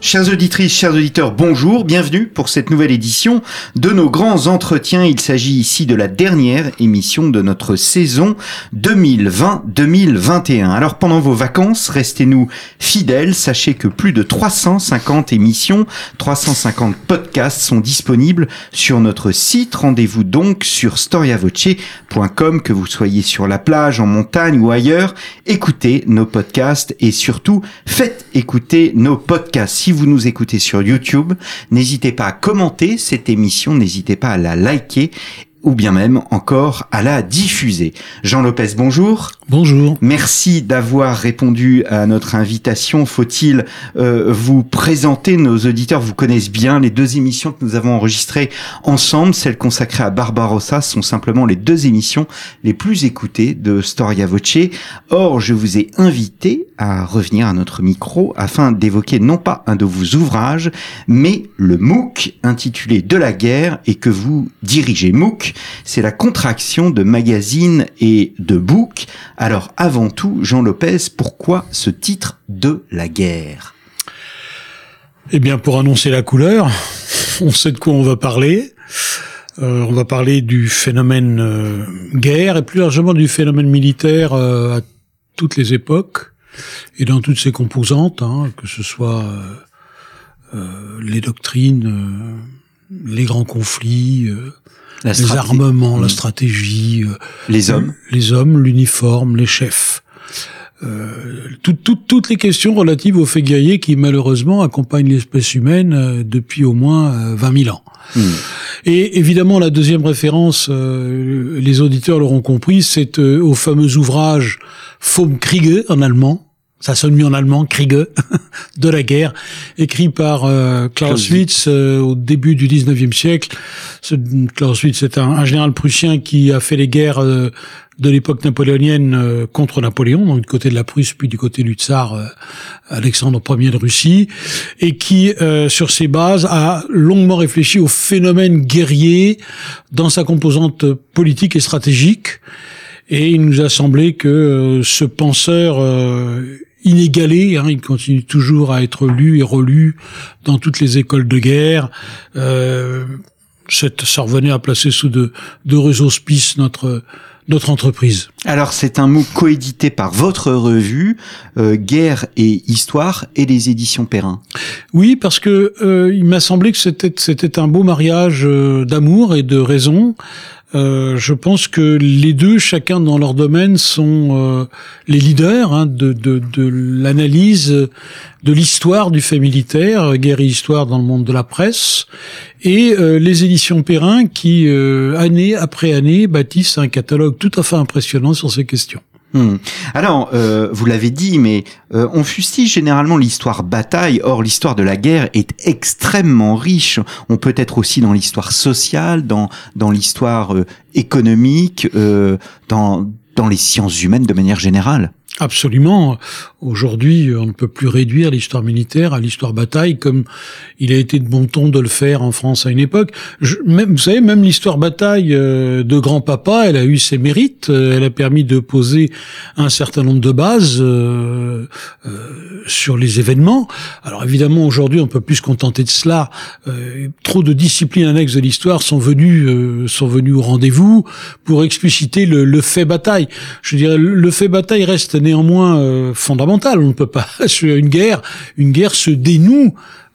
Chères auditrices, chers auditeurs, bonjour, bienvenue pour cette nouvelle édition de nos grands entretiens. Il s'agit ici de la dernière émission de notre saison 2020-2021. Alors pendant vos vacances, restez-nous fidèles, sachez que plus de 350 émissions, 350 podcasts sont disponibles sur notre site. Rendez-vous donc sur storiavoce.com, que vous soyez sur la plage, en montagne ou ailleurs. Écoutez nos podcasts et surtout faites écouter nos podcasts si vous nous écoutez sur YouTube, n'hésitez pas à commenter cette émission, n'hésitez pas à la liker ou bien même encore à la diffuser. Jean Lopez, bonjour. Bonjour. Merci d'avoir répondu à notre invitation. Faut-il euh, vous présenter Nos auditeurs? Vous connaissent bien. Les deux émissions que nous avons enregistrées ensemble, celles consacrées à Barbarossa, sont simplement les deux émissions les plus écoutées de Storia Voce. Or, je vous ai invité à revenir à notre micro afin d'évoquer non pas un de vos ouvrages, mais le MOOC intitulé De la guerre et que vous dirigez. MOOC, c'est la contraction de magazine et de book alors avant tout, Jean Lopez, pourquoi ce titre de la guerre? Eh bien, pour annoncer la couleur, on sait de quoi on va parler. Euh, on va parler du phénomène euh, guerre et plus largement du phénomène militaire euh, à toutes les époques et dans toutes ses composantes, hein, que ce soit les doctrines, les grands conflits, les armements, la mm. stratégie, euh, les hommes, les hommes, l'uniforme, les chefs. Euh, toutes les questions relatives aux faits guerriers qui malheureusement accompagnent l'espèce humaine euh, depuis au moins 20 000 ans. Mm. Et évidemment, la deuxième référence, les auditeurs l'auront compris, c'est au fameux ouvrage Vom Kriege en allemand, ça sonne mieux en allemand, Kriege, de la guerre, écrit par euh, Clausewitz euh, au début du 19e siècle. Ce, Clausewitz est un, général prussien qui a fait les guerres euh, de l'époque napoléonienne euh, contre Napoléon, donc du côté de la Prusse, puis du côté du tsar Alexandre Ier de Russie, et qui, sur ses bases, a longuement réfléchi au phénomène guerrier dans sa composante politique et stratégique. Et il nous a semblé que ce penseur inégalé. Hein, il continue toujours à être lu et relu dans toutes les écoles de guerre. Euh, ça revenait à placer sous de d'heureux auspices notre notre entreprise. Alors c'est un mot coédité par votre revue euh, Guerre et Histoire et les éditions Perrin. Oui, parce que euh, il m'a semblé que c'était c'était un beau mariage euh, d'amour et de raison. Euh, je pense que les deux, chacun dans leur domaine, sont euh, les leaders hein, de, de, l'analyse de l'histoire du fait militaire, guerre et histoire dans le monde de la presse, et euh, les éditions Perrin qui, année après année, bâtissent un catalogue tout à fait impressionnant sur ces questions. Hmm. Alors, euh, vous l'avez dit, mais euh, on fustige généralement l'histoire bataille. Or, l'histoire de la guerre est extrêmement riche. On peut être aussi dans l'histoire sociale, dans dans l'histoire euh, économique, dans dans les sciences humaines de manière générale. Absolument. Aujourd'hui, on ne peut plus réduire l'histoire militaire à l'histoire bataille comme il a été de bon ton de le faire en France à une époque. Je, même, vous savez, même l'histoire bataille euh, de grand-papa, elle a eu ses mérites. Euh, elle a permis de poser un certain nombre de bases euh, euh, sur les événements. Alors évidemment, aujourd'hui, on peut plus se contenter de cela. Euh, trop de disciplines annexes de l'histoire sont venues sont venues au rendez-vous pour expliciter le, le fait bataille. Je dirais, le fait bataille reste néanmoins euh, fondamental. On ne peut pas une guerre. Une guerre se dénoue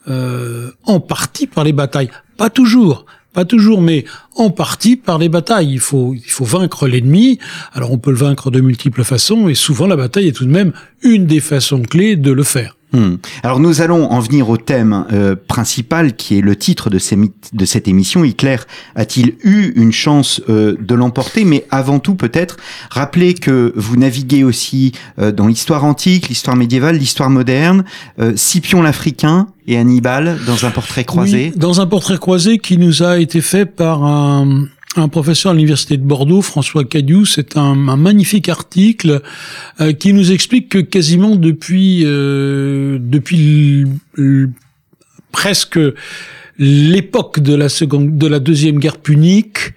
euh, en partie par les batailles, pas toujours. Pas toujours, mais en partie par les batailles. Il faut, il faut vaincre l'ennemi. Alors on peut le vaincre de multiples façons, et souvent la bataille est tout de même une des façons clés de le faire. Hmm. Alors nous allons en venir au thème euh, principal qui est le titre de, cette émission. Hitler a-t-il eu une chance euh, de l'emporter? Mais avant tout peut-être rappeler que vous naviguez aussi euh, dans l'histoire antique, l'histoire médiévale, l'histoire moderne, Scipion l'Africain et Hannibal dans un portrait croisé. dans un portrait croisé qui nous a été fait par un un professeur à l'université de Bordeaux, François Cadieu, c'est un, magnifique article euh, qui nous explique que quasiment depuis euh, depuis presque l'époque de la seconde de la deuxième guerre punique,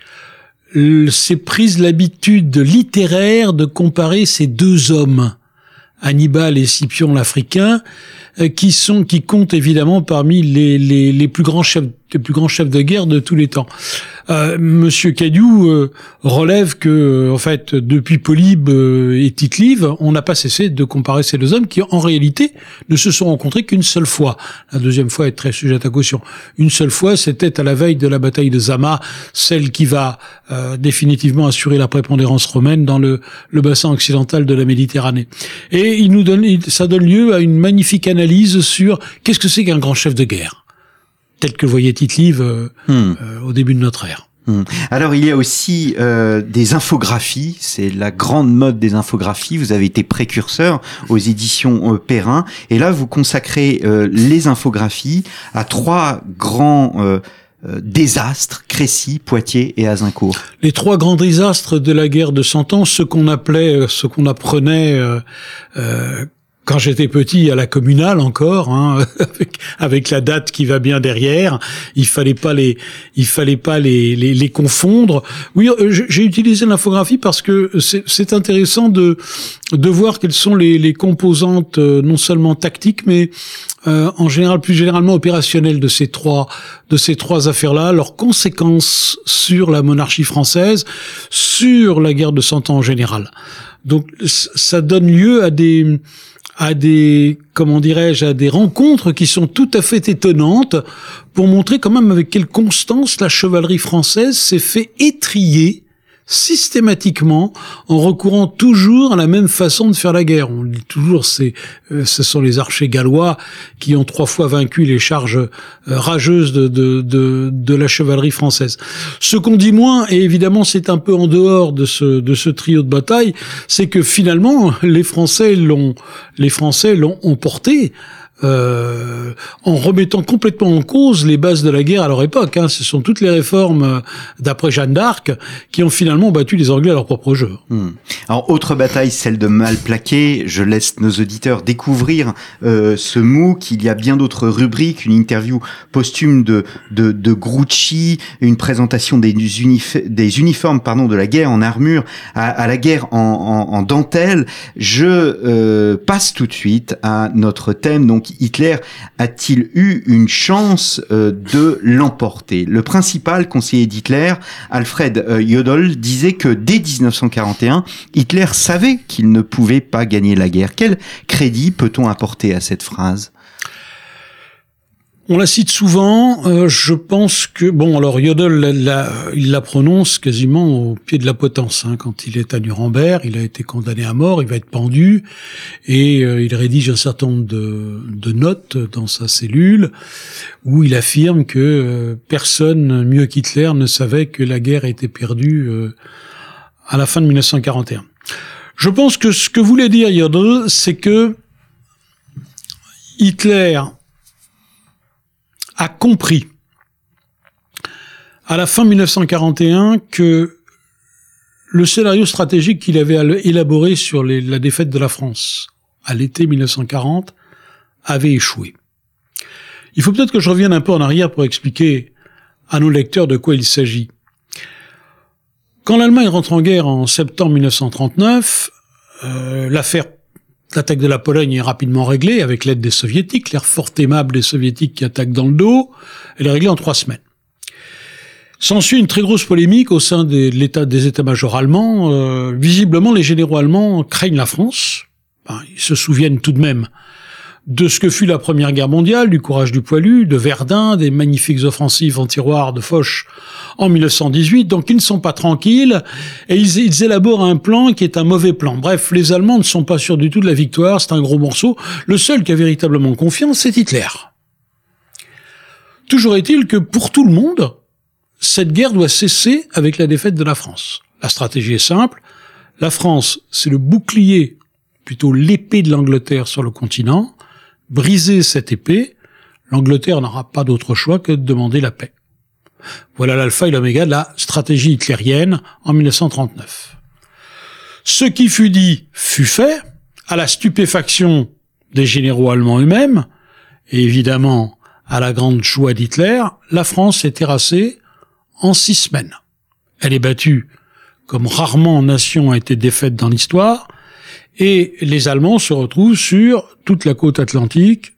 s'est prise l'habitude littéraire de comparer ces deux hommes, Hannibal et Scipion l'Africain, euh, qui sont qui comptent évidemment parmi les, les, les plus grands chefs les plus grands chefs de guerre de tous les temps. Euh, Monsieur Cadieu euh, relève que, euh, en fait, depuis Polybe et tite on n'a pas cessé de comparer ces deux hommes qui, en réalité, ne se sont rencontrés qu'une seule fois. La deuxième fois est très sujette à caution. Une seule fois, c'était à la veille de la bataille de Zama, celle qui va définitivement assurer la prépondérance romaine dans le, le bassin occidental de la Méditerranée. Et il nous donne, ça donne lieu à une magnifique analyse sur qu'est-ce que c'est qu'un grand chef de guerre tel que voyait tite euh, hmm. euh, au début de notre ère. Hmm. Alors il y a aussi euh, des infographies, c'est la grande mode des infographies. Vous avez été précurseur aux éditions euh, Perrin, et là vous consacrez euh, les infographies à trois grands euh, désastres, Crécy, Poitiers et Azincourt. Les trois grands désastres de la guerre de Cent Ans, ce qu'on appelait, ce qu'on apprenait quand j'étais petit à la communale encore, hein, avec, avec, la date qui va bien derrière, il fallait pas les, il fallait pas les, les, les confondre. Oui, euh, j'ai utilisé l'infographie parce que c'est intéressant de de voir quelles sont les, les composantes euh, non seulement tactiques mais euh, en général plus généralement opérationnelles de ces trois de ces trois affaires-là, leurs conséquences sur la monarchie française, sur la guerre de Cent Ans en général. Donc ça donne lieu à des à des, comment dirais-je, à des rencontres qui sont tout à fait étonnantes pour montrer quand même avec quelle constance la chevalerie française s'est fait étrier systématiquement en recourant toujours à la même façon de faire la guerre. On dit toujours c'est euh, ce sont les archers gallois qui ont trois fois vaincu les charges euh, rageuses de, de, de, de, la chevalerie française. Ce qu'on dit moins, et évidemment c'est un peu en dehors de ce, de ce trio de bataille, c'est que finalement les Français l'ont les Français l'ont emporté euh, en remettant complètement en cause les bases de la guerre à leur époque. Hein. Ce sont toutes les réformes euh, d'après Jeanne d'Arc qui ont finalement battu les Anglais à leur propre jeu. Hmm. Alors autre bataille, celle de Malplaquet. Je laisse nos auditeurs découvrir euh, ce MOOC. Il y a bien d'autres rubriques, une interview posthume de de, Grucci, une présentation des, uniformes pardon de la guerre en armure à, la guerre en, en, en dentelle. Je euh, passe tout de suite à notre thème Hitler a-t-il eu une chance euh, de l'emporter? Le principal conseiller d'Hitler, Alfred euh, Jodl, disait que dès 1941, Hitler savait qu'il ne pouvait pas gagner la guerre. Quel crédit peut-on apporter à cette phrase? On la cite souvent. Euh, je pense que bon, alors Yodel, il la prononce quasiment au pied de la potence. Hein, quand il est à Nuremberg, il a été condamné à mort, il va être pendu, et euh, il rédige un certain nombre de, notes dans sa cellule où il affirme que euh, personne mieux qu'Hitler ne savait que la guerre était perdue à la fin de 1941. Je pense que ce que voulait dire Yodel, c'est que Hitler a compris à la fin 1941 que le scénario stratégique qu'il avait élaboré sur la défaite de la France à l'été 1940 avait échoué. Il faut peut-être que je revienne un peu en arrière pour expliquer à nos lecteurs de quoi il s'agit. Quand l'Allemagne rentre en guerre en septembre 1939, euh, l'affaire L'attaque de la Pologne est rapidement réglée avec l'aide des soviétiques, l'air fort aimable des soviétiques qui attaquent dans le dos. Elle est réglée en trois semaines. S'ensuit une très grosse polémique au sein de l'état des états-majors allemands. Euh, visiblement, les généraux allemands craignent la France. ils se souviennent tout de même de ce que fut la Première Guerre mondiale, du courage du poilu, de Verdun, des magnifiques offensives en tiroir de Foch en 1918. Donc ils ne sont pas tranquilles et ils, ils, élaborent un plan qui est un mauvais plan. Bref, les Allemands ne sont pas sûrs du tout de la victoire, c'est un gros morceau. Le seul qui a véritablement confiance, c'est Hitler. Toujours est-il que pour tout le monde, cette guerre doit cesser avec la défaite de la France. La stratégie est simple. La France, c'est le bouclier, plutôt l'épée de l'Angleterre sur le continent briser cette épée, l'Angleterre n'aura pas d'autre choix que de demander la paix. voilà l'alpha et l'oméga de la stratégie hitlérienne en 1939. Ce qui fut dit fut fait, à la stupéfaction des généraux allemands eux-mêmes, et évidemment à la grande joie d'Hitler, la France est terrassée en six semaines. Elle est battue comme rarement nation a été défaite dans l'histoire, et les Allemands se retrouvent sur toute la côte atlantique,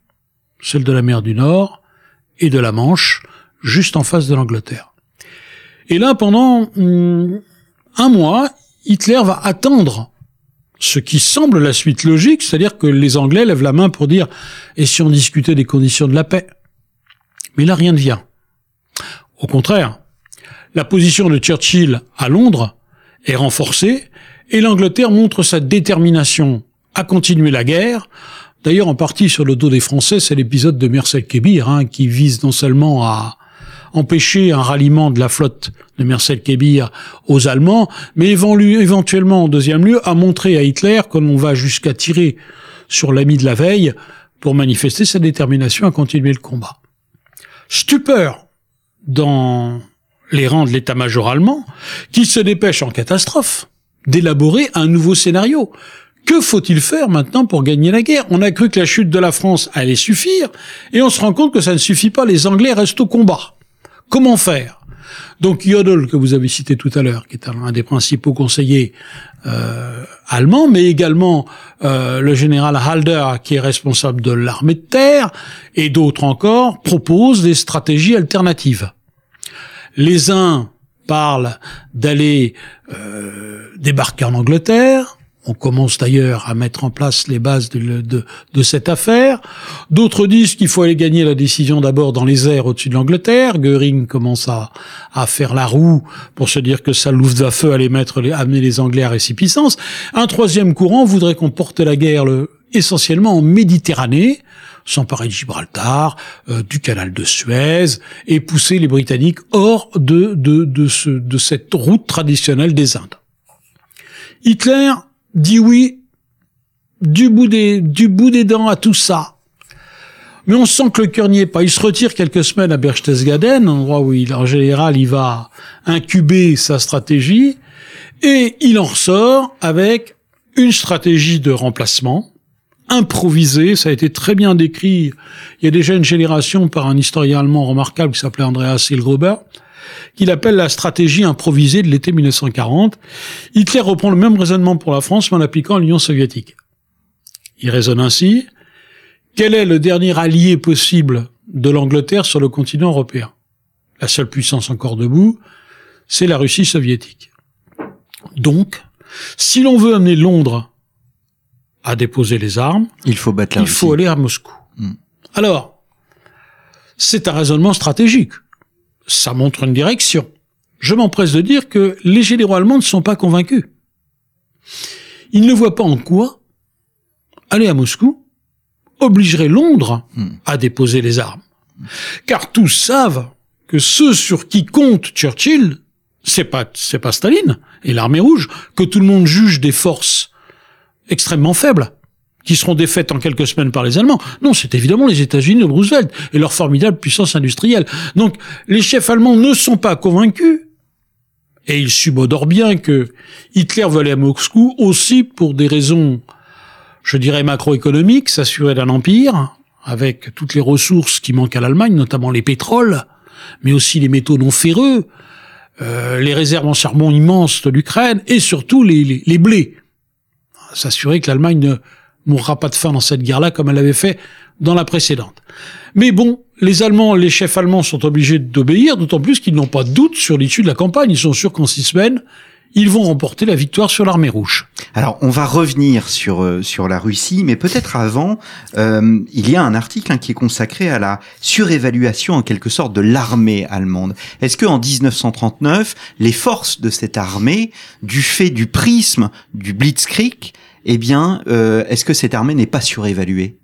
celle de la mer du Nord et de la Manche, juste en face de l'Angleterre. Et là, pendant hum, un mois, Hitler va attendre ce qui semble la suite logique, c'est-à-dire que les Anglais lèvent la main pour dire et si on discutait des conditions de la paix? Mais là, rien ne vient. Au contraire, la position de Churchill à Londres est renforcée et l'Angleterre montre sa détermination à continuer la guerre. D'ailleurs, en partie sur le dos des Français, c'est l'épisode de Mercel Kébir hein, qui vise non seulement à empêcher un ralliement de la flotte de Mercel Kébir aux Allemands, mais éventuellement, en deuxième lieu, à montrer à Hitler que l'on va jusqu'à tirer sur l'ami de la veille pour manifester sa détermination à continuer le combat. Stupeur dans les rangs de l'état-major allemand, qui se dépêche en catastrophe d'élaborer un nouveau scénario. Que faut-il faire maintenant pour gagner la guerre? On a cru que la chute de la France allait suffire, et on se rend compte que ça ne suffit pas, les Anglais restent au combat. Comment faire? Donc Jodl, que vous avez cité tout à l'heure, qui est un des principaux conseillers euh, allemands, mais également euh, le général Halder, qui est responsable de l'armée de terre, et d'autres encore, proposent des stratégies alternatives. Les uns parlent d'aller euh, débarquer en Angleterre. On commence d'ailleurs à mettre en place les bases de, de, de cette affaire. D'autres disent qu'il faut aller gagner la décision d'abord dans les airs au-dessus de l'Angleterre. Goering commence à, à, faire la roue pour se dire que ça feu allait mettre les, amener les Anglais à récipiscence. Un troisième courant voudrait qu'on porte la guerre le, essentiellement en Méditerranée, s'emparer de Gibraltar, euh, du canal de Suez, et pousser les Britanniques hors de, de, de, ce, de cette route traditionnelle des Indes. Hitler dit oui du bout des, du bout des dents à tout ça. Mais on sent que le cœur n'y est pas. Il se retire quelques semaines à Berchtesgaden, endroit où il, en général, il va incuber sa stratégie, et il en ressort avec une stratégie de remplacement, improvisé. Ça a été très bien décrit il y a déjà une génération par un historien allemand remarquable qui s'appelait Andreas Hilgruber, qu'il appelle la stratégie improvisée de l'été 1940. Hitler reprend le même raisonnement pour la France, mais en appliquant à l'Union soviétique. Il raisonne ainsi. Quel est le dernier allié possible de l'Angleterre sur le continent européen? La seule puissance encore debout, c'est la Russie soviétique. Donc, si l'on veut amener Londres à déposer les armes, il faut battre la Il faut aller à Moscou. Hmm. Alors, c'est un raisonnement stratégique. Ça montre une direction. Je m'empresse de dire que les généraux allemands ne sont pas convaincus. Ils ne voient pas en quoi aller à Moscou obligerait Londres hmm. à déposer les armes. Car tous savent que ceux sur qui compte Churchill, c'est pas, c'est pas Staline et l'armée rouge, que tout le monde juge des forces extrêmement faibles qui seront défaites en quelques semaines par les Allemands. Non, c'est évidemment les États-Unis de Roosevelt et leur formidable puissance industrielle. Donc, les chefs allemands ne sont pas convaincus et ils subodorent bien que Hitler veut à Moscou aussi pour des raisons, je dirais, macroéconomiques, s'assurer d'un empire, avec toutes les ressources qui manquent à l'Allemagne, notamment les pétroles, mais aussi les métaux non ferreux, euh, les réserves en charbon immenses de l'Ukraine, et surtout les, les blés s'assurer que l'Allemagne ne mourra pas de faim dans cette guerre-là comme elle l'avait fait dans la précédente. Mais bon, les Allemands, les chefs allemands sont obligés d'obéir, d'autant plus qu'ils n'ont pas de doute sur l'issue de la campagne. Ils sont sûrs qu'en six semaines, ils vont remporter la victoire sur l'armée rouge. Alors, on va revenir sur euh, sur la Russie, mais peut-être avant, euh, il y a un article hein, qui est consacré à la surévaluation en quelque sorte de l'armée allemande. Est-ce que en 1939, les forces de cette armée, du fait du prisme du Blitzkrieg, eh bien, euh, est-ce que cette armée n'est pas surévaluée?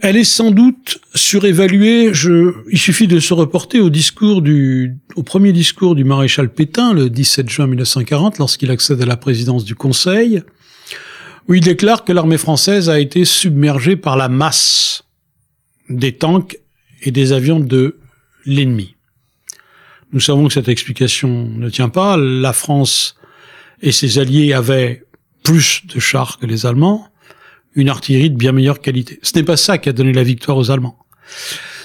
Elle est sans doute surévaluée. Je, il suffit de se reporter au discours du, au premier discours du maréchal Pétain, le 17 juin 1940, lorsqu'il accède à la présidence du Conseil, où il déclare que l'armée française a été submergée par la masse des tanks et des avions de l'ennemi. Nous savons que cette explication ne tient pas. La France et ses alliés avaient plus de chars que les Allemands, une artillerie de bien meilleure qualité. Ce n'est pas ça qui a donné la victoire aux Allemands.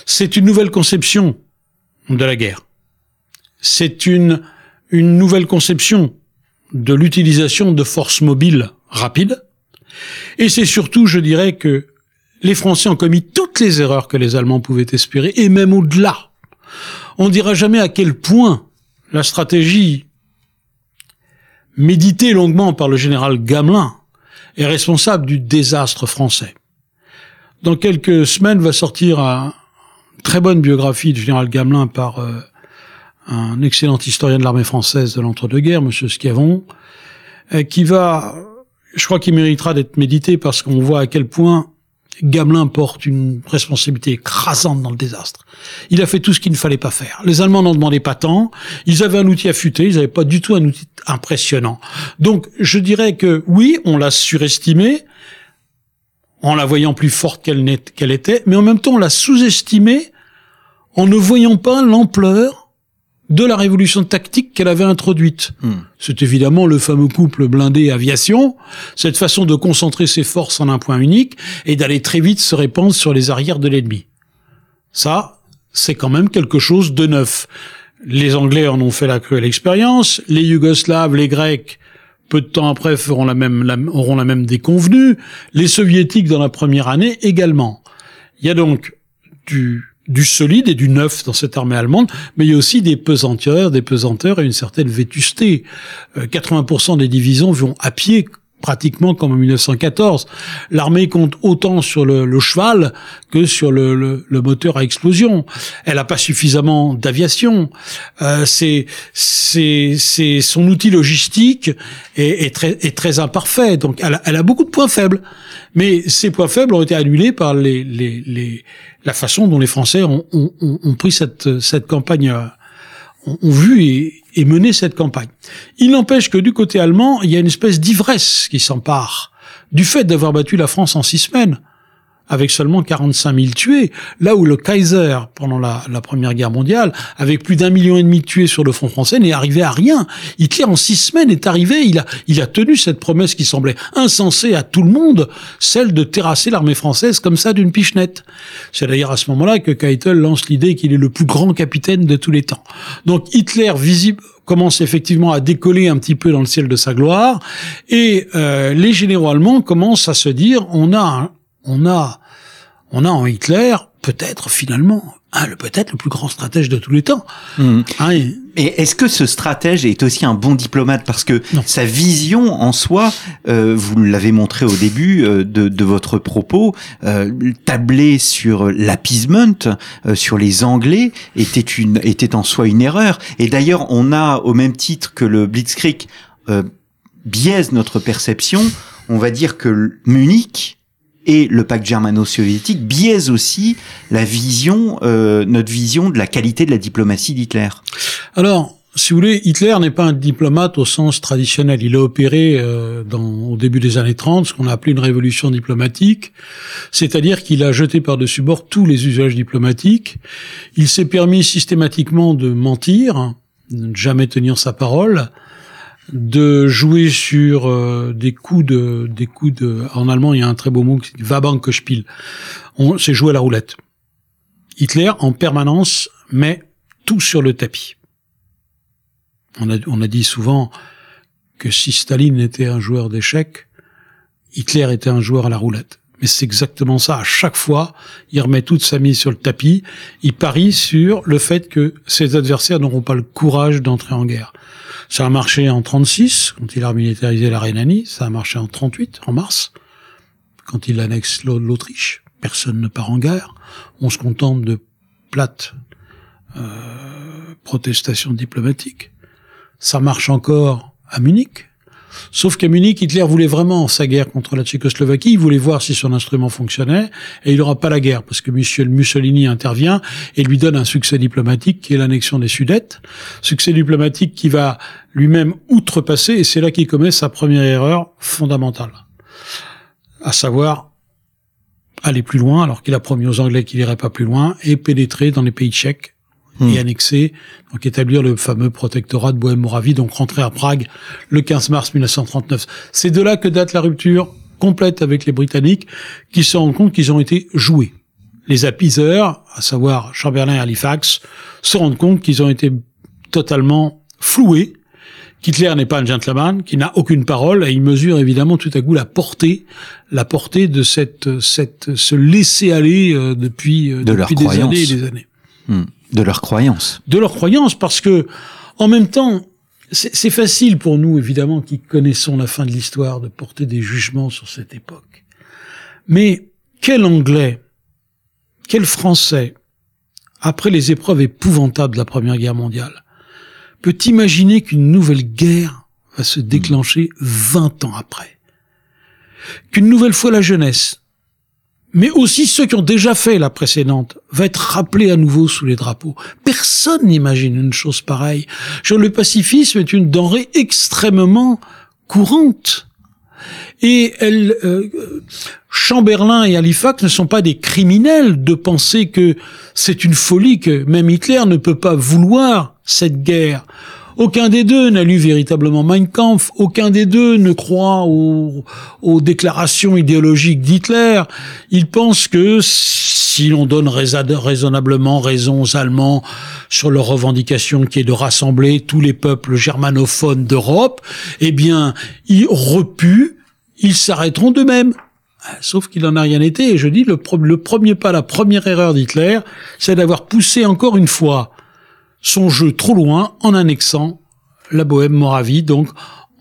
C'est une nouvelle conception de la guerre. C'est une, une nouvelle conception de l'utilisation de forces mobiles rapides. Et c'est surtout, je dirais, que les Français ont commis toutes les erreurs que les Allemands pouvaient espérer, et même au-delà. On ne dira jamais à quel point la stratégie méditée longuement par le général Gamelin est responsable du désastre français. Dans quelques semaines va sortir une très bonne biographie du général Gamelin par euh, un excellent historien de l'armée française de l'entre-deux-guerres, Monsieur Schiavon, euh, qui va, je crois qu'il méritera d'être médité parce qu'on voit à quel point Gamelin porte une responsabilité écrasante dans le désastre. Il a fait tout ce qu'il ne fallait pas faire. Les Allemands n'en demandaient pas tant. Ils avaient un outil affûté. Ils n'avaient pas du tout un outil impressionnant. Donc, je dirais que oui, on l'a surestimé en la voyant plus forte qu'elle était, mais en même temps, on l'a sous-estimé en ne voyant pas l'ampleur de la révolution tactique qu'elle avait introduite. Hmm. C'est évidemment le fameux couple blindé aviation, cette façon de concentrer ses forces en un point unique et d'aller très vite se répandre sur les arrières de l'ennemi. Ça, c'est quand même quelque chose de neuf. Les Anglais en ont fait la cruelle expérience, les Yougoslaves, les Grecs, peu de temps après feront la même, auront la même déconvenue, les Soviétiques dans la première année également. Il y a donc du du solide et du neuf dans cette armée allemande, mais il y a aussi des pesanteurs, des pesanteurs et une certaine vétusté. 80% euh, des divisions vont à pied pratiquement comme en 1914. L'armée compte autant sur le, cheval que sur le, moteur à explosion. Elle n'a pas suffisamment d'aviation. Euh, c'est son outil logistique est, très est très imparfait. Donc elle a, elle a, beaucoup de points faibles. Mais ces points faibles ont été annulés par les, les, les la façon dont les Français ont, ont, ont pris cette cette campagne euh, ont, vu et, et mené cette campagne. Il n'empêche que du côté allemand, il y a une espèce d'ivresse qui s'empare du fait d'avoir battu la France en six semaines avec seulement 45 000 tués, là où le Kaiser, pendant la, Première Guerre mondiale, avec plus d'un million et demi de tués sur le front français, n'est arrivé à rien. Hitler, en six semaines, est arrivé, il a, il a tenu cette promesse qui semblait insensée à tout le monde, celle de terrasser l'armée française comme ça d'une pichenette. C'est d'ailleurs à ce moment-là que Keitel lance l'idée qu'il est le plus grand capitaine de tous les temps. Donc Hitler, visible, commence effectivement à décoller un petit peu dans le ciel de sa gloire, et euh, les généraux allemands commencent à se dire on a on a, on a en Hitler peut-être finalement un, le peut-être le plus grand stratège de tous les temps. Hmm. Hein, et, est-ce que ce stratège est aussi un bon diplomate? Parce que sa vision en soi, euh, vous l'avez montré au début euh, de, votre propos, euh, tabler sur l'appeasement, euh, sur les Anglais, était une était en soi une erreur. Et d'ailleurs, on a au même titre que le Blitzkrieg biaise notre perception. On va dire que Munich et le pacte germano-soviétique biaise aussi la vision, euh, notre vision de la qualité de la diplomatie d'Hitler. Alors, si vous voulez, Hitler n'est pas un diplomate au sens traditionnel. Il a opéré euh, dans, au début des années 30 ce qu'on a appelé une révolution diplomatique, c'est-à-dire qu'il a jeté par-dessus bord tous les usages diplomatiques. Il s'est permis systématiquement de mentir, de ne jamais tenir sa parole, de jouer sur euh, des coups de des coups de en allemand il y a un très beau mot qui dit Wabank-Spiel. On c'est jouer à la roulette. Hitler en permanence met tout sur le tapis. On a on a dit souvent que si Staline était un joueur d'échecs, Hitler était un joueur à la roulette. Mais c'est exactement ça. À chaque fois, il remet toute sa mise sur le tapis. Il parie sur le fait que ses adversaires n'auront pas le courage d'entrer en guerre. Ça a marché en 36, quand il a militarisé la Rhénanie. Ça a marché en 38, en mars, quand il annexe l'Autriche. Personne ne part en guerre. On se contente de plates euh, protestations diplomatiques. Ça marche encore à Munich. Sauf qu'à Munich, Hitler voulait vraiment sa guerre contre la Tchécoslovaquie. Il voulait voir si son instrument fonctionnait, et il n'aura pas la guerre parce que Michel Mussolini intervient et lui donne un succès diplomatique qui est l'annexion des Sudètes, succès diplomatique qui va lui-même outrepasser, et c'est là qu'il commet sa première erreur fondamentale, à savoir aller plus loin, alors qu'il a promis aux Anglais qu'il irait pas plus loin, et pénétrer dans les pays tchèques et hmm. annexer, donc établir le fameux protectorat de Bohème-Moravie, donc rentrer à Prague le 15 mars 1939. C'est de là que date la rupture complète avec les Britanniques, qui se rendent compte qu'ils ont été joués. Les apiseurs, à savoir Chamberlain et Halifax, se rendent compte qu'ils ont été totalement floués, qu'Hitler n'est pas un gentleman, qu'il n'a aucune parole, et il mesure évidemment tout à coup la portée, la portée de cette, cette, ce laisser aller euh, depuis, euh, depuis des années et des années. Hmm. De leur croyance. De leur croyance, parce que, en même temps, c'est facile pour nous, évidemment, qui connaissons la fin de l'histoire, de porter des jugements sur cette époque. Mais quel Anglais, quel Français, après les épreuves épouvantables de la Première Guerre mondiale, peut imaginer qu'une nouvelle guerre va se déclencher 20 ans après? Qu'une nouvelle fois la jeunesse, mais aussi ceux qui ont déjà fait la précédente, va être rappelé à nouveau sous les drapeaux. Personne n'imagine une chose pareille. Le pacifisme est une denrée extrêmement courante. Et elle, euh, Chamberlain et Halifax ne sont pas des criminels de penser que c'est une folie, que même Hitler ne peut pas vouloir cette guerre. Aucun des deux n'a lu véritablement Mein Kampf, aucun des deux ne croit aux, déclarations idéologiques d'Hitler. Ils pensent que si l'on donne raisonnablement raison aux Allemands sur leur revendication qui est de rassembler tous les peuples germanophones d'Europe, eh bien, ils repuent, ils s'arrêteront d'eux-mêmes. Sauf qu'il n'en a rien été. Et je dis, le, le premier pas, la première erreur d'Hitler, c'est d'avoir poussé encore une fois son jeu trop loin en annexant la Bohème-Moravie, donc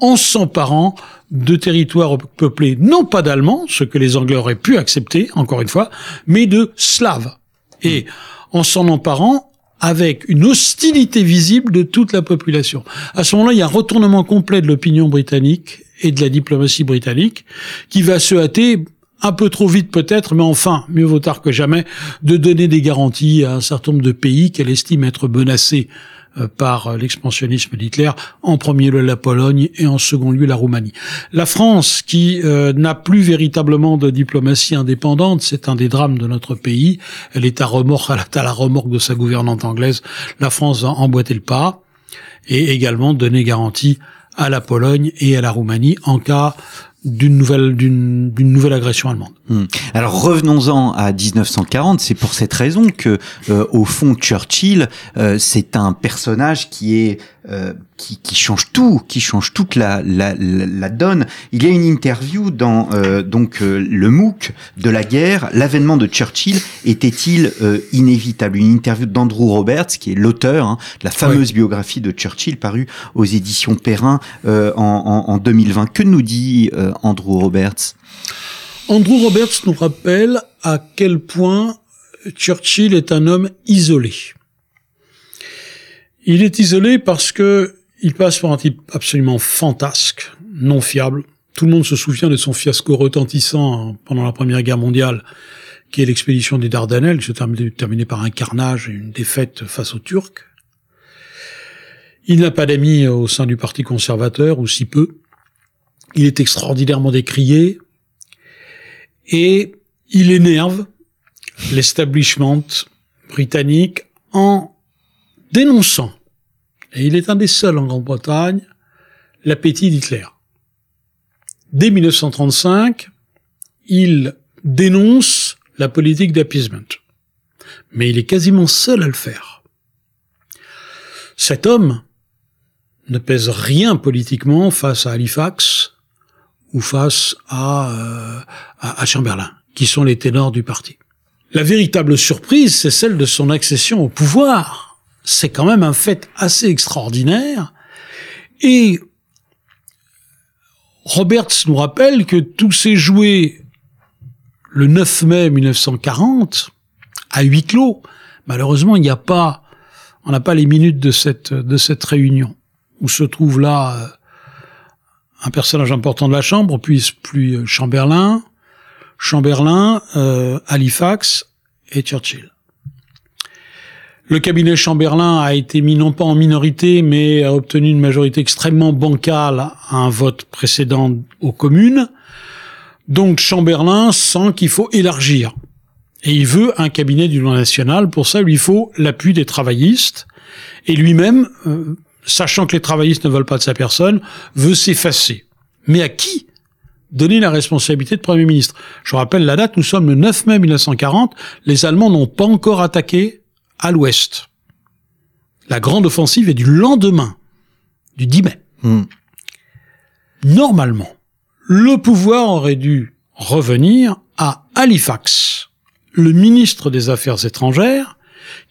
en s'emparant de territoires peuplés non pas d'Allemands, ce que les Anglais auraient pu accepter, encore une fois, mais de Slaves. Et en s'en emparant avec une hostilité visible de toute la population. À ce moment-là, il y a un retournement complet de l'opinion britannique et de la diplomatie britannique qui va se hâter un peu trop vite peut-être, mais enfin, mieux vaut tard que jamais, de donner des garanties à un certain nombre de pays qu'elle estime être menacés euh, par l'expansionnisme d'Hitler, en premier lieu la Pologne et en second lieu la Roumanie. La France, qui euh, n'a plus véritablement de diplomatie indépendante, c'est un des drames de notre pays, elle est à, remorque, à la remorque de sa gouvernante anglaise, la France va emboîter le pas et également donner garantie à la Pologne et à la Roumanie en cas d'une nouvelle d'une nouvelle agression allemande. Hmm. Alors revenons-en à 1940. C'est pour cette raison que, euh, au fond, Churchill, euh, c'est un personnage qui est euh, qui, qui, change tout, qui change toute la, la, la, donne. Il y a une interview dans donc le MOOC de la guerre. L'avènement de Churchill était-il inévitable? Une interview d'Andrew Roberts, qui est l'auteur hein, de la fameuse biographie de Churchill parue aux éditions Perrin en, en, en, 2020. Que nous dit Andrew Roberts? Andrew Roberts nous rappelle à quel point Churchill est un homme isolé. Il est isolé parce que il passe pour un type absolument fantasque, non fiable. Tout le monde se souvient de son fiasco retentissant pendant la Première Guerre mondiale, qui est l'expédition des Dardanelles, qui se terminée par un carnage et une défaite face aux Turcs. Il n'a pas d'amis au sein du Parti conservateur, ou si peu. Il est extraordinairement décrié, et il énerve l'establishment britannique en dénonçant, et il est un des seuls en Grande-Bretagne, l'appétit d'Hitler. Dès 1935, il dénonce la politique d'appeasement. Mais il est quasiment seul à le faire. Cet homme ne pèse rien politiquement face à Halifax, ou face à, euh, à, Chamberlain, qui sont les ténors du parti. La véritable surprise, c'est celle de son accession au pouvoir. C'est quand même un fait assez extraordinaire. Et Roberts nous rappelle que tout s'est joué le 9 mai 1940 à huis clos. Malheureusement, il n'y a pas, on n'a pas les minutes de cette de cette réunion où se trouve là euh, un personnage important de la Chambre, puis, puis euh, Chamberlain, Chamberlain, euh, Halifax et Churchill. Le cabinet Chamberlain a été mis non pas en minorité, mais a obtenu une majorité extrêmement bancale à un vote précédent aux communes. Donc Chamberlain sent qu'il faut élargir. Et il veut un cabinet d'union nationale. Pour ça, il lui faut l'appui des travaillistes. Et lui-même, euh, sachant que les travaillistes ne veulent pas de sa personne, veut s'effacer. Mais à qui donner la responsabilité de Premier ministre? Je rappelle la date, nous sommes le 9 mai 1940. Les Allemands n'ont pas encore attaqué à l'ouest. La grande offensive est du lendemain, du 10 mai. Hmm. Normalement, le pouvoir aurait dû revenir à Halifax, le ministre des Affaires étrangères,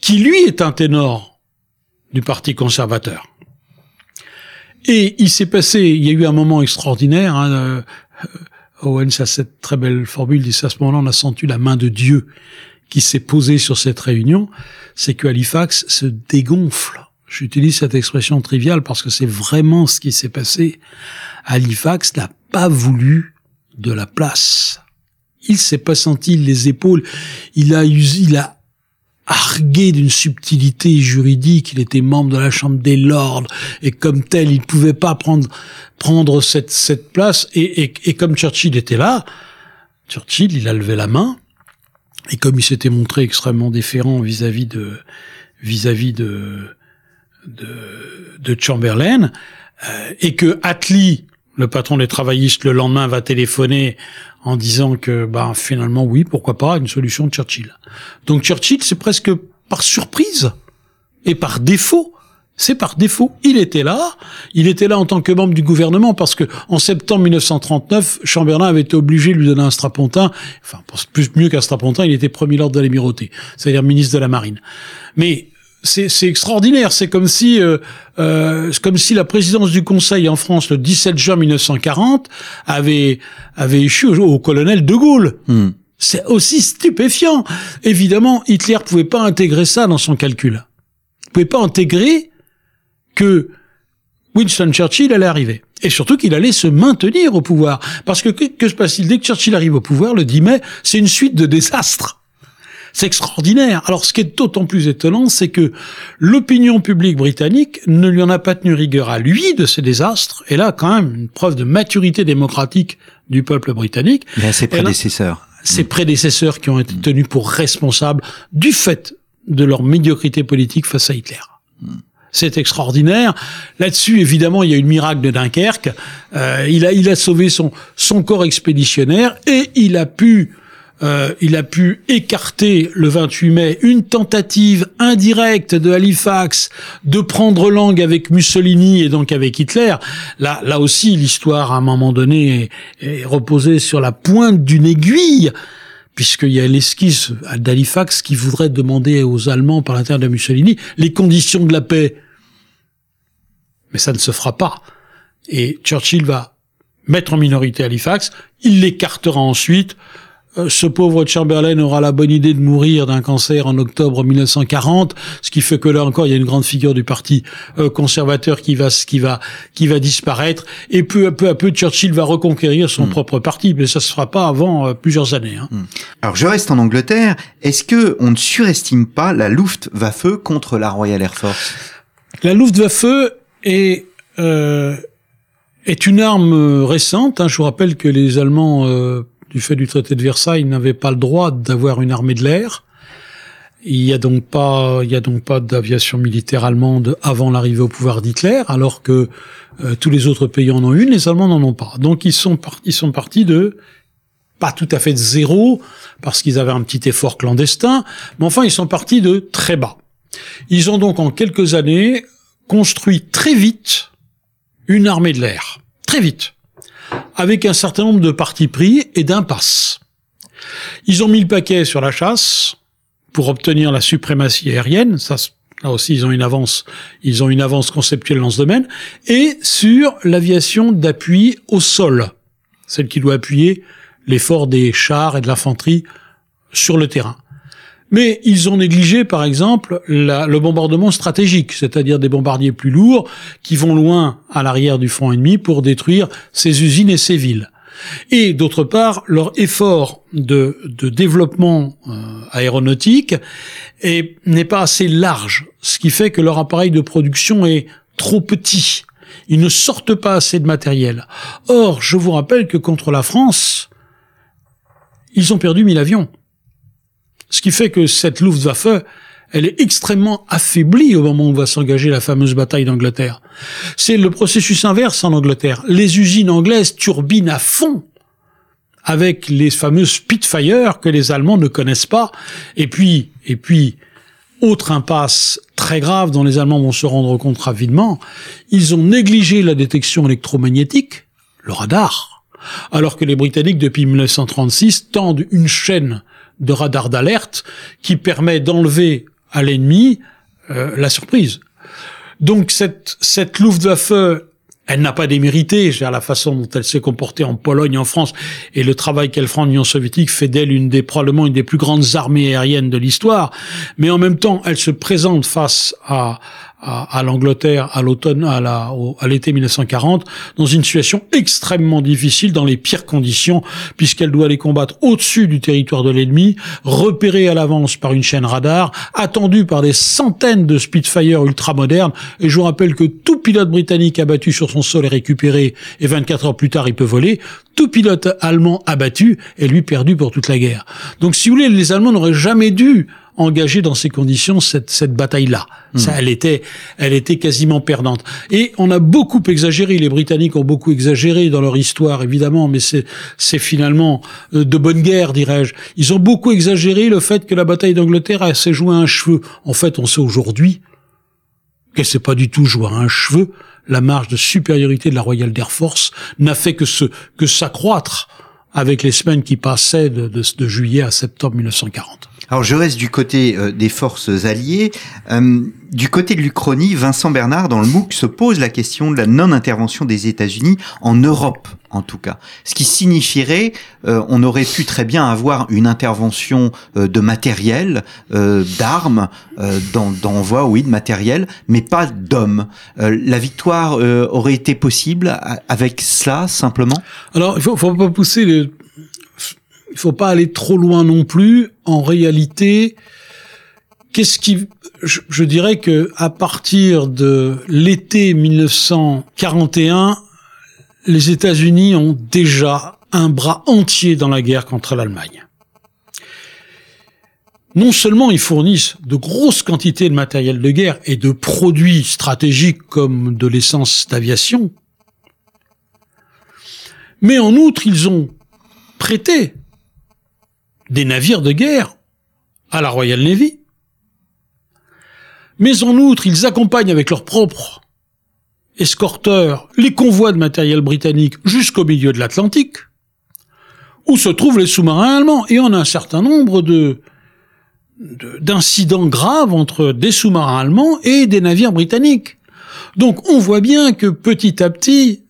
qui lui est un ténor du Parti conservateur. Et il s'est passé, il y a eu un moment extraordinaire. Hein, euh, Owens a cette très belle formule, il dit à ce moment-là, on a senti la main de Dieu qui s'est posée sur cette réunion, c'est que Halifax se dégonfle. J'utilise cette expression triviale parce que c'est vraiment ce qui s'est passé. Halifax n'a pas voulu de la place. Il s'est pas senti les épaules. Il a il a argué d'une subtilité juridique. Il était membre de la Chambre des Lords et comme tel, il pouvait pas prendre prendre cette cette place. Et, et, et comme Churchill était là, Churchill, il a levé la main et comme il s'était montré extrêmement déférent vis-à-vis de vis-à-vis de, de de Chamberlain euh, et que Attlee le patron des travaillistes le lendemain va téléphoner en disant que bah finalement oui pourquoi pas une solution de Churchill. Donc Churchill c'est presque par surprise et par défaut c'est par défaut. Il était là. Il était là en tant que membre du gouvernement parce que en septembre 1939, Chamberlain avait été obligé de lui donner un strapontin. Enfin, plus mieux qu'un strapontin, il était premier ordre de l'émirauté, c'est-à-dire ministre de la marine. Mais c'est extraordinaire. C'est comme si, euh, euh, comme si la présidence du Conseil en France le 17 juin 1940 avait avait échu au, colonel de Gaulle. Hmm. C'est aussi stupéfiant. Évidemment, Hitler pouvait pas intégrer ça dans son calcul. Il pouvait pas intégrer que Winston Churchill allait arriver. Et surtout qu'il allait se maintenir au pouvoir. Parce que que, se passe-t-il? Dès que Churchill arrive au pouvoir, le 10 mai, c'est une suite de désastres. C'est extraordinaire. Alors ce qui est d'autant plus étonnant, c'est que l'opinion publique britannique ne lui en a pas tenu rigueur à lui de ces désastres. Et là, quand même, une preuve de maturité démocratique du peuple britannique. Mais à ses prédécesseurs. ses mm. prédécesseurs qui ont été tenus pour responsables du fait de leur médiocrité politique face à Hitler. C'est extraordinaire. Là-dessus, évidemment, il y a eu le miracle de Dunkerque. Euh, il a, il a sauvé son, son corps expéditionnaire et il a pu euh, il a pu écarter le 28 mai une tentative indirecte de Halifax de prendre langue avec Mussolini et donc avec Hitler. Là, là aussi, l'histoire à un moment donné est, reposée sur la pointe d'une aiguille puisqu'il y a l'esquisse d'Halifax qui voudrait demander aux Allemands par l'intérieur de Mussolini les conditions de la paix. Mais ça ne se fera pas. Et Churchill va mettre en minorité Halifax, il l'écartera ensuite euh, ce pauvre Chamberlain aura la bonne idée de mourir d'un cancer en octobre 1940, ce qui fait que là encore il y a une grande figure du parti euh, conservateur qui va qui va qui va disparaître et peu à peu à peu Churchill va reconquérir son hmm. propre parti, mais ça se fera pas avant euh, plusieurs années. Hein. Hmm. Alors je reste en Angleterre. Est-ce que on ne surestime pas la Luftwaffe contre la Royal Air Force? La Luftwaffe est est une arme récente. Hein. Je vous rappelle que les Allemands du fait du traité de Versailles, n'avait pas le droit d'avoir une armée de l'air. Il y a donc pas, il y a donc pas d'aviation militaire allemande avant l'arrivée au pouvoir d'Hitler, alors que euh, tous les autres pays en ont une, les Allemands n'en ont pas. Donc ils sont, ils sont partis de pas tout à fait de zéro, parce qu'ils avaient un petit effort clandestin, mais enfin ils sont partis de très bas. Ils ont donc en quelques années construit très vite une armée de l'air. Très vite avec un certain nombre de partis pris et d'impasses. Ils ont mis le paquet sur la chasse pour obtenir la suprématie aérienne, ça là aussi ils ont une avance, ils ont une avance conceptuelle dans ce domaine, et sur l'aviation d'appui au sol, celle qui doit appuyer l'effort des chars et de l'infanterie sur le terrain. Mais ils ont négligé, par exemple, le bombardement stratégique, c'est-à-dire des bombardiers plus lourds qui vont loin à l'arrière du front ennemi pour détruire ses usines et ses villes. Et d'autre part, leur effort de, développement euh, aéronautique n'est pas assez large, ce qui fait que leur appareil de production est trop petit. Ils ne sortent pas assez de matériel. Or, je vous rappelle que contre la France, ils ont perdu 1000 avions Ce qui fait que cette Luftwaffe, elle est extrêmement affaiblie au moment où va s'engager la fameuse bataille d'Angleterre. C'est le processus inverse en Angleterre. Les usines anglaises turbinent à fond avec les fameux Spitfire que les Allemands ne connaissent pas. Et puis, et puis, autre impasse très grave dont les Allemands vont se rendre compte rapidement, ils ont négligé la détection électromagnétique, le radar, alors que les Britanniques, depuis 1936, tendent une chaîne de radars d'alerte qui permet d'enlever à l'ennemi euh, la surprise. Donc cette, cette Luftwaffe, elle n'a pas démérité, à la façon dont elle s'est comportée en Pologne, en France, et le travail qu'elle fera en Union soviétique fait d'elle une des probablement une des plus grandes armées aériennes de l'histoire. Mais en même temps, elle se présente face à, à, l'Angleterre à l'automne, à la, à l'été 1940, dans une situation extrêmement difficile, dans les pires conditions, puisqu'elle doit aller combattre au-dessus du territoire de l'ennemi, repérée à l'avance par une chaîne radar, attendue par des centaines de Spitfire ultramodernes. Et je vous rappelle que tout pilote britannique abattu sur son sol est récupéré, et 24 heures plus tard, il peut voler. Tout pilote allemand abattu est lui perdu pour toute la guerre. Donc, si vous voulez, les Allemands n'auraient jamais dû engagé dans ces conditions cette, cette bataille-là. Hmm. Ça, elle était, elle était quasiment perdante. Et on a beaucoup exagéré. Les Britanniques ont beaucoup exagéré dans leur histoire, évidemment, mais c'est, c'est finalement euh, de bonne guerre, dirais-je. Ils ont beaucoup exagéré le fait que la bataille d'Angleterre s'est jouée à un cheveu. En fait, on sait aujourd'hui qu'elle s'est pas du tout jouée à un cheveu. La marge de supériorité de la Royal Air Force n'a fait que ce, que s'accroître avec les semaines qui passaient de, de, de juillet à septembre 1940. Alors je reste du côté euh, des forces alliées. Euh, du côté de l'Uchronie, Vincent Bernard, dans le MOOC, se pose la question de la non-intervention des États-Unis en Europe, en tout cas. Ce qui signifierait, euh, on aurait pu très bien avoir une intervention de matériel, d'armes, d'envoi, oui, de matériel, mais pas d'hommes. la victoire aurait été possible avec cela, simplement? Alors, il faut, faut pas pousser les il faut pas aller trop loin non plus. En réalité, qu'est-ce qui, je, dirais que à partir de l'été 1941, les États-Unis ont déjà un bras entier dans la guerre contre l'Allemagne. Non seulement ils fournissent de grosses quantités de matériel de guerre et de produits stratégiques comme de l'essence d'aviation, mais en outre ils ont prêté des navires de guerre à la Royal Navy. Mais en outre, ils accompagnent avec leurs propres escorteurs les convois de matériel britannique jusqu'au milieu de l'Atlantique, où se trouvent les sous-marins allemands. Et on a un certain nombre de d'incidents graves entre des sous-marins allemands et des navires britanniques. Donc on voit bien que petit à petit,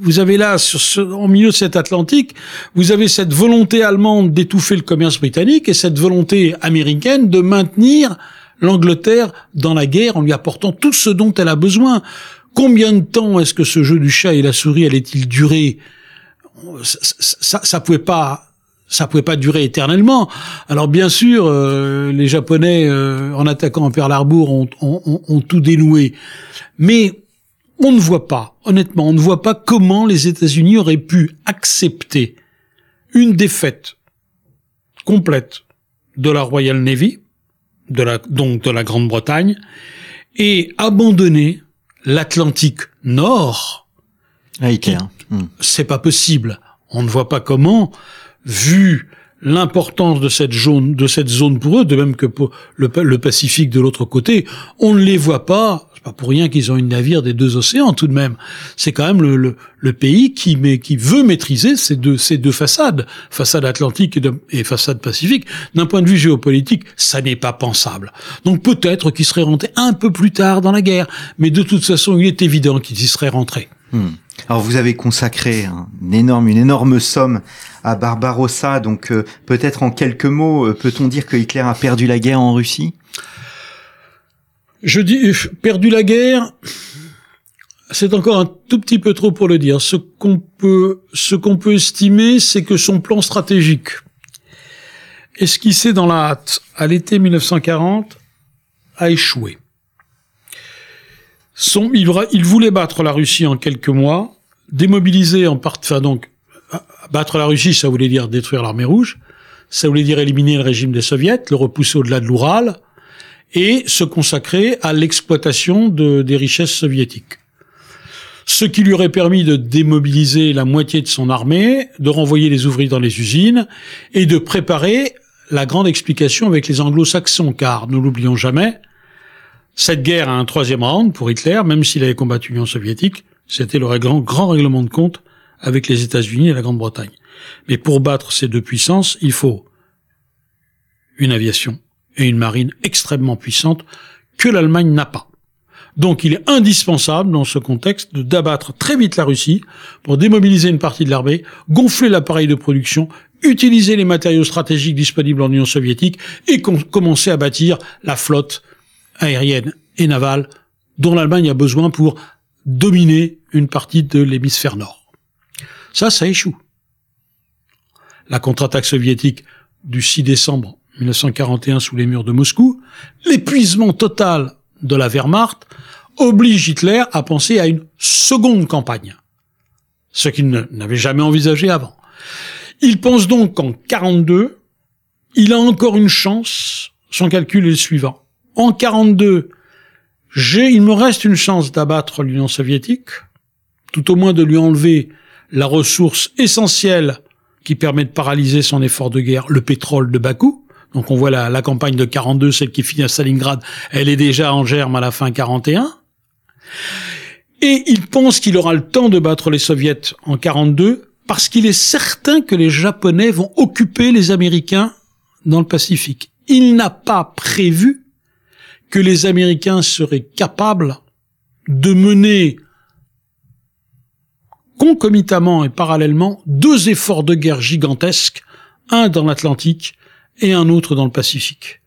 vous avez là, sur ce, au milieu de cet Atlantique, vous avez cette volonté allemande d'étouffer le commerce britannique et cette volonté américaine de maintenir l'Angleterre dans la guerre en lui apportant tout ce dont elle a besoin. Combien de temps est-ce que ce jeu du chat et la souris allait-il durer? Ça, ça, pouvait pas ça pouvait pas durer éternellement. Alors bien sûr, euh, les Japonais, euh, en attaquant Pearl Harbor, ont, ont, ont, tout dénoué. Mais on ne voit pas, honnêtement, on ne voit pas comment les États-Unis auraient pu accepter une défaite complète de la Royal Navy, de la, donc de la Grande-Bretagne, et abandonner l'Atlantique Nord. Hmm. C'est pas possible. On ne voit pas comment, vu l'importance de cette zone, de cette zone pour eux, de même que pour le, le Pacifique de l'autre côté, on ne les voit pas pas pour rien qu'ils ont une navire des deux océans tout de même. C'est quand même le, le, pays qui, mais, qui veut maîtriser ces deux, ces deux façades, façade atlantique et, façade pacifique. D'un point de vue géopolitique, ça n'est pas pensable. Donc peut-être qu'ils seraient rentrés un peu plus tard dans la guerre, mais de toute façon, il est évident qu'ils y seraient rentrés. Hmm. Alors vous avez consacré une énorme, une énorme somme à Barbarossa, donc euh, peut-être en quelques mots, euh, peut-on dire que Hitler a perdu la guerre en Russie? Je dis perdu la guerre. C'est encore un tout petit peu trop pour le dire. Ce qu'on peut, ce qu'on peut estimer, c'est que son plan stratégique, esquissé dans la hâte à l'été 1940, a échoué. Son, il, voulait battre la Russie en quelques mois, démobiliser en partie, enfin donc, battre la Russie, ça voulait dire détruire l'armée rouge. Ça voulait dire éliminer le régime des soviets, le repousser au-delà de l'Oural et se consacrer à l'exploitation de, des richesses soviétiques. Ce qui lui aurait permis de démobiliser la moitié de son armée, de renvoyer les ouvriers dans les usines et de préparer la grande explication avec les anglo-saxons, car, ne l'oublions jamais, cette guerre a un troisième round pour Hitler, même s'il avait combattu l'Union soviétique, c'était le grand règlement de compte avec les États-Unis et la Grande-Bretagne. Mais pour battre ces deux puissances, il faut une aviation et une marine extrêmement puissante que l'Allemagne n'a pas. Donc il est indispensable dans ce contexte d'abattre très vite la Russie pour démobiliser une partie de l'armée, gonfler l'appareil de production, utiliser les matériaux stratégiques disponibles en Union soviétique et commencer à bâtir la flotte aérienne et navale dont l'Allemagne a besoin pour dominer une partie de l'hémisphère nord. Ça, ça échoue. La contre-attaque soviétique du 6 décembre 1941 sous les murs de Moscou, l'épuisement total de la Wehrmacht oblige Hitler à penser à une seconde campagne, ce qu'il n'avait jamais envisagé avant. Il pense donc qu'en 42, il a encore une chance, son calcul est le suivant. En 42, j'ai, il me reste une chance d'abattre l'Union soviétique, tout au moins de lui enlever la ressource essentielle qui permet de paralyser son effort de guerre, le pétrole de Bakou. Donc on voit la, la campagne de 42, celle qui finit à Stalingrad, elle est déjà en germe à la fin 41. Et il pense qu'il aura le temps de battre les soviets en 42 parce qu'il est certain que les Japonais vont occuper les Américains dans le Pacifique. Il n'a pas prévu que les Américains seraient capables de mener concomitamment et parallèlement deux efforts de guerre gigantesques, un dans l'Atlantique et un autre dans le Pacifique.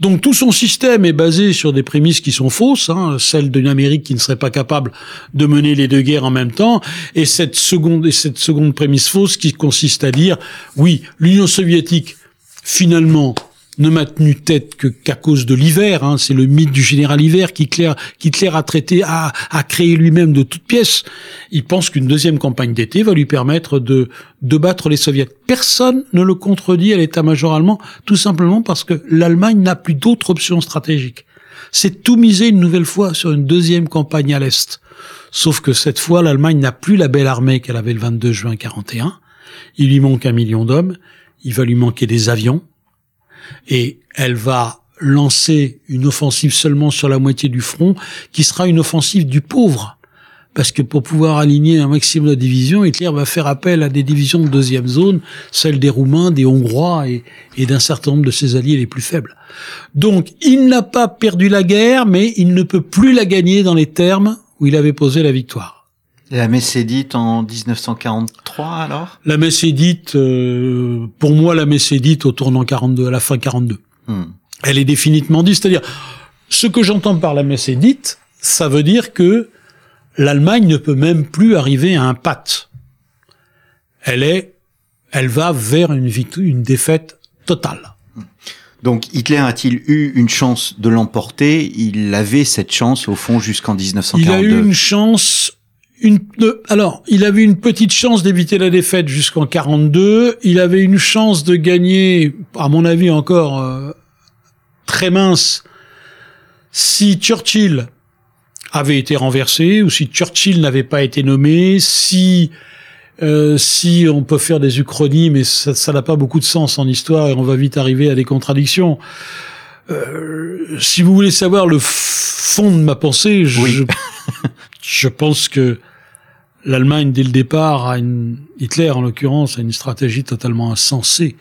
Donc tout son système est basé sur des prémices qui sont fausses, hein, celle d'une Amérique qui ne serait pas capable de mener les deux guerres en même temps, et cette seconde et cette seconde prémisse fausse qui consiste à dire oui, l'Union soviétique finalement ne m'a tenu tête que qu'à cause de l'hiver. Hein, c'est le mythe du général hiver qu'Hitler, a traité, a créé lui-même de toutes pièces. Il pense qu'une deuxième campagne d'été va lui permettre de, de battre les soviets. Personne ne le contredit à l'état-major allemand, tout simplement parce que l'Allemagne n'a plus d'autre option stratégique. C'est tout miser une nouvelle fois sur une deuxième campagne à l'Est. Sauf que cette fois, l'Allemagne n'a plus la belle armée qu'elle avait le 22 juin 41. Il lui manque un million d'hommes. Il va lui manquer des avions, et elle va lancer une offensive seulement sur la moitié du front, qui sera une offensive du pauvre. Parce que pour pouvoir aligner un maximum de divisions, Hitler va faire appel à des divisions de deuxième zone, celles des Roumains, des Hongrois et, d'un certain nombre de ses alliés les plus faibles. Donc, il n'a pas perdu la guerre, mais il ne peut plus la gagner dans les termes où il avait posé la victoire. La messe est dite en 1943 alors? La messe est dite, euh, pour moi la messe est dite au tournant 42, à la fin 42. Hmm. Elle est définitivement dite, c'est-à-dire, ce que j'entends par la messe est dite, ça veut dire que l'Allemagne ne peut même plus arriver à un pat. Elle est, elle va vers une, une défaite totale. Donc Hitler a-t-il eu une chance de l'emporter? Il avait cette chance au fond jusqu'en 1942. Il a eu une chance une, alors, il avait une petite chance d'éviter la défaite jusqu'en 42. Il avait une chance de gagner, à mon avis encore euh, très mince, si Churchill avait été renversé ou si Churchill n'avait pas été nommé, si euh, si on peut faire des uchronies, mais ça n'a pas beaucoup de sens en histoire et on va vite arriver à des contradictions. Euh, si vous voulez savoir le fond de ma pensée, je, je pense que l'Allemagne, dès le départ, a une, Hitler en l'occurrence, a une stratégie totalement insensée,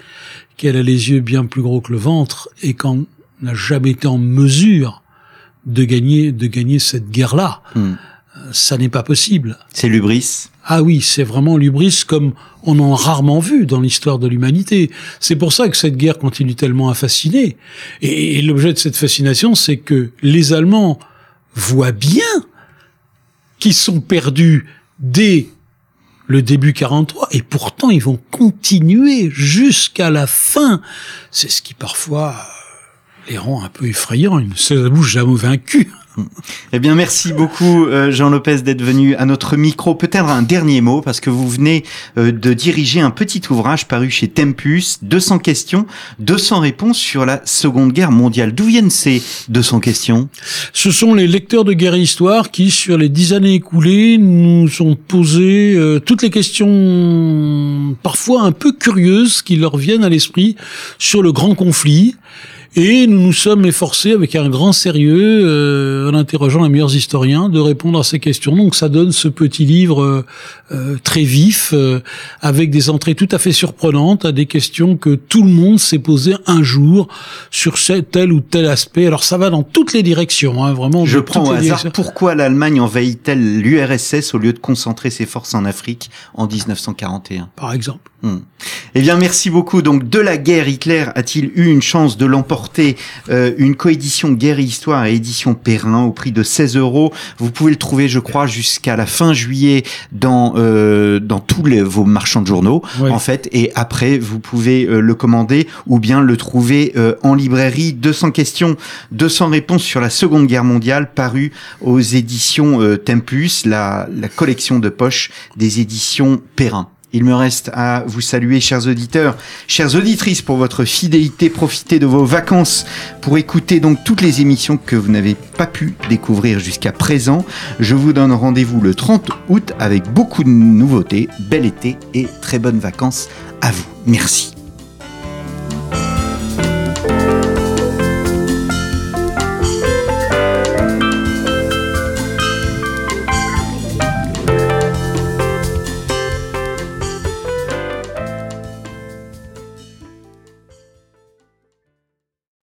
qu'elle a les yeux bien plus gros que le ventre et qu'on n'a jamais été en mesure de gagner, de gagner cette guerre-là. Hmm. Ça n'est pas possible. C'est l'ubris. Ah oui, c'est vraiment l'ubris comme on en a rarement vu dans l'histoire de l'humanité. C'est pour ça que cette guerre continue tellement à fasciner. et l'objet de cette fascination, c'est que les Allemands voient bien qu'ils sont perdus dès le début 43, et pourtant ils vont continuer jusqu'à la fin. C'est ce qui parfois les rend un peu effrayants. Ils ne se jamais vaincu. Eh bien, merci beaucoup, euh, Jean Lopez, d'être venu à notre micro. Peut-être un dernier mot, parce que vous venez euh, de diriger un petit ouvrage paru chez Tempus, 200 questions, 200 réponses sur la Seconde Guerre mondiale. D'où viennent ces 200 questions? Ce sont les lecteurs de guerre et histoire qui, sur les dix années écoulées, nous ont posé euh, toutes les questions parfois un peu curieuses qui leur viennent à l'esprit sur le grand conflit. Et nous nous sommes efforcés, avec un grand sérieux, euh, en interrogeant les meilleurs historiens, de répondre à ces questions. Donc ça donne ce petit livre euh, euh, très vif, avec des entrées tout à fait surprenantes à des questions que tout le monde s'est posé un jour sur tel ou tel aspect. Alors ça va dans toutes les directions, hein, vraiment. Je prends au hasard, pourquoi l'Allemagne envahit-elle l'URSS au lieu de concentrer ses forces en Afrique en 1941 Par exemple. Hmm. Eh bien, merci beaucoup. Donc, de la guerre, Hitler a-t-il eu une chance de l'emporter euh, Une coédition Guerre et Histoire et édition Perrin au prix de 16 euros? Vous pouvez le trouver, je crois, jusqu'à la fin juillet dans euh, dans tous les, vos marchands de journaux, en fait. Et après, vous pouvez euh, le commander ou bien le trouver euh, en librairie. 200 questions, 200 réponses sur la Seconde Guerre mondiale, paru aux éditions Tempus, la, la collection de poche des éditions Perrin. Il me reste à vous saluer, chers auditeurs, chères auditrices, pour votre fidélité. Profitez de vos vacances pour écouter donc toutes les émissions que vous n'avez pas pu découvrir jusqu'à présent. Je vous donne rendez-vous le 30 août avec beaucoup de nouveautés. Bel été et très bonnes vacances à vous. Merci.